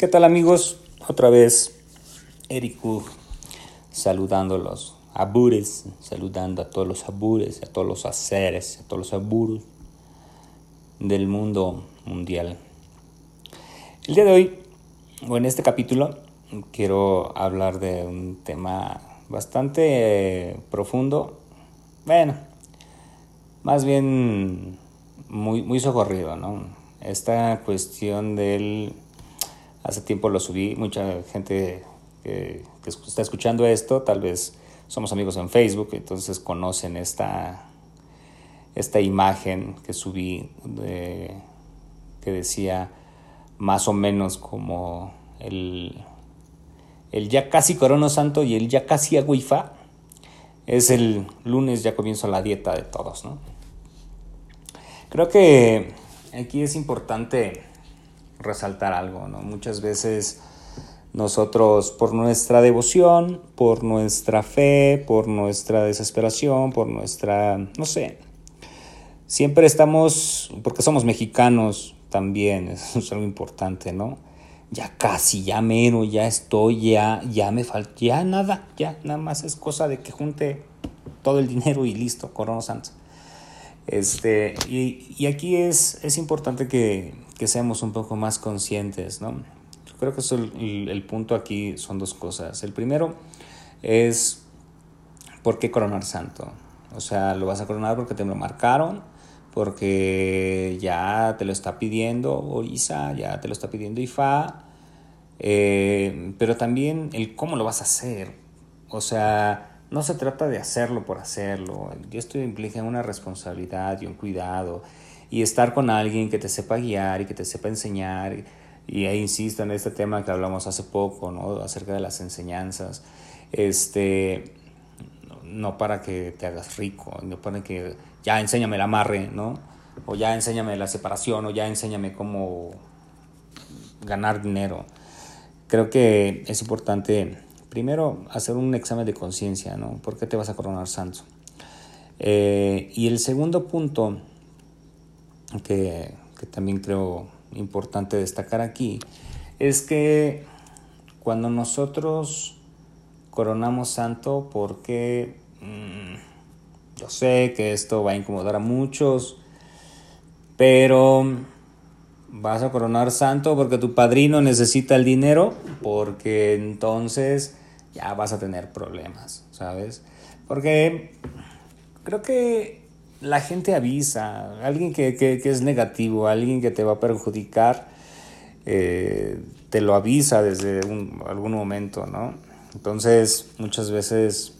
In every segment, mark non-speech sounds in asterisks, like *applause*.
¿Qué tal amigos? Otra vez Eric saludándolos. Abures, saludando a todos los abures, a todos los haceres, a todos los aburos del mundo mundial. El día de hoy, o en este capítulo, quiero hablar de un tema bastante profundo. Bueno, más bien muy, muy socorrido, ¿no? Esta cuestión del Hace tiempo lo subí, mucha gente que, está escuchando esto, tal vez somos amigos en Facebook, entonces conocen esta, esta imagen que subí que decía más o menos como el, el ya casi Corona Santo y el ya casi Aguifa. Es el lunes, ya comienzo la dieta de todos, ¿no? Creo que aquí es importante resaltar algo, ¿no? Muchas veces nosotros por nuestra devoción, por nuestra fe, por nuestra desesperación, por nuestra, no sé, siempre estamos, porque somos mexicanos también, *laughs* eso es algo importante, ¿no? Ya casi, ya menos, ya estoy, ya, ya me falta, ya nada, ya nada más es cosa de que junte todo el dinero y listo, Corona Santos. Este, y, y aquí es, es importante que, que seamos un poco más conscientes, ¿no? Yo creo que el, punto aquí son dos cosas. El primero es ¿por qué coronar santo? O sea, lo vas a coronar porque te lo marcaron, porque ya te lo está pidiendo Orisa, ya te lo está pidiendo Ifa, eh, pero también el cómo lo vas a hacer. O sea, no se trata de hacerlo por hacerlo. Esto implica una responsabilidad y un cuidado y estar con alguien que te sepa guiar y que te sepa enseñar. Y ahí insisto en este tema que hablamos hace poco, ¿no? Acerca de las enseñanzas. Este, no para que te hagas rico, no para que ya enséñame el amarre, ¿no? O ya enséñame la separación, o ya enséñame cómo ganar dinero. Creo que es importante, primero, hacer un examen de conciencia, ¿no? ¿Por qué te vas a coronar santo? Eh, y el segundo punto que, también creo importante destacar aquí, es que cuando nosotros coronamos santo, porque mm, yo sé que esto va a incomodar a muchos, pero vas a coronar santo porque tu padrino necesita el dinero, porque entonces ya vas a tener problemas, ¿sabes? Porque creo que la gente avisa, alguien que, es negativo, alguien que te va a perjudicar, eh, te lo avisa desde algún momento, ¿no? Entonces, muchas veces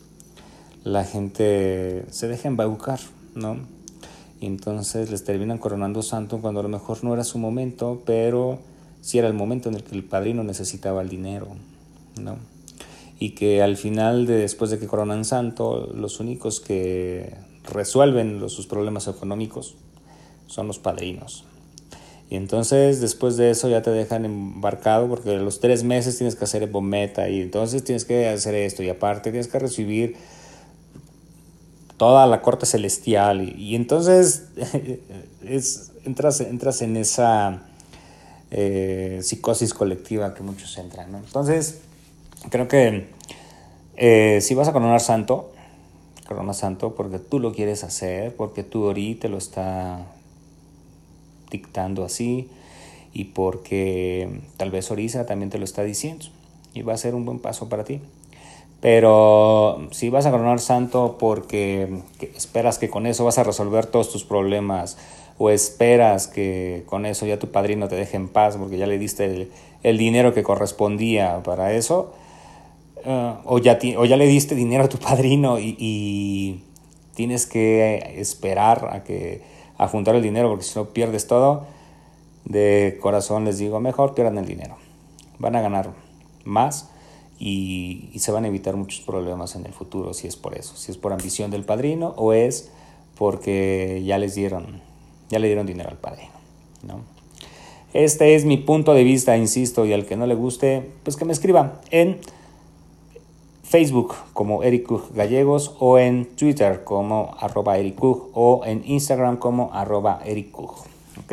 la gente se deja embaucar, ¿no? Y entonces les terminan coronando santo cuando a lo mejor no era su momento, pero sí era el momento en el que el padrino necesitaba el dinero, ¿no? Y que al final, de, después de que coronan santo, los únicos que resuelven sus problemas económicos son los padrinos. Y entonces después de eso ya te dejan embarcado porque los tres meses tienes que hacer bometa y entonces tienes que hacer esto y aparte tienes que recibir toda la corte celestial y, entonces *laughs* es, entras, entras en esa eh, psicosis colectiva que muchos entran. Entonces creo que eh, si vas a coronar santo, Corona Santo porque tú lo quieres hacer, porque tu Ori te lo está dictando así y porque tal vez Orisa también te lo está diciendo y va a ser un buen paso para ti. Pero si vas a coronar santo porque esperas que con eso vas a resolver todos tus problemas o esperas que con eso ya tu padrino te deje en paz porque ya le diste el dinero que correspondía para eso, o, ya o ya le diste dinero a tu padrino y, tienes que esperar a, que, a juntar el dinero porque si no pierdes todo, de corazón les digo, mejor pierdan el dinero. Van a ganar más y, se van a evitar muchos problemas en el futuro si es por eso, si es por ambición del padrino o es porque ya les dieron, ya le dieron dinero al padrino. ¿no? Este es mi punto de vista, insisto, y al que no le guste, pues que me escriba en Facebook como Eric Gallegos o en Twitter como arroba Eric o en Instagram como arroba Eric ¿Ok?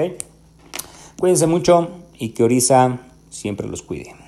Cuídense mucho y que Orisa siempre los cuide.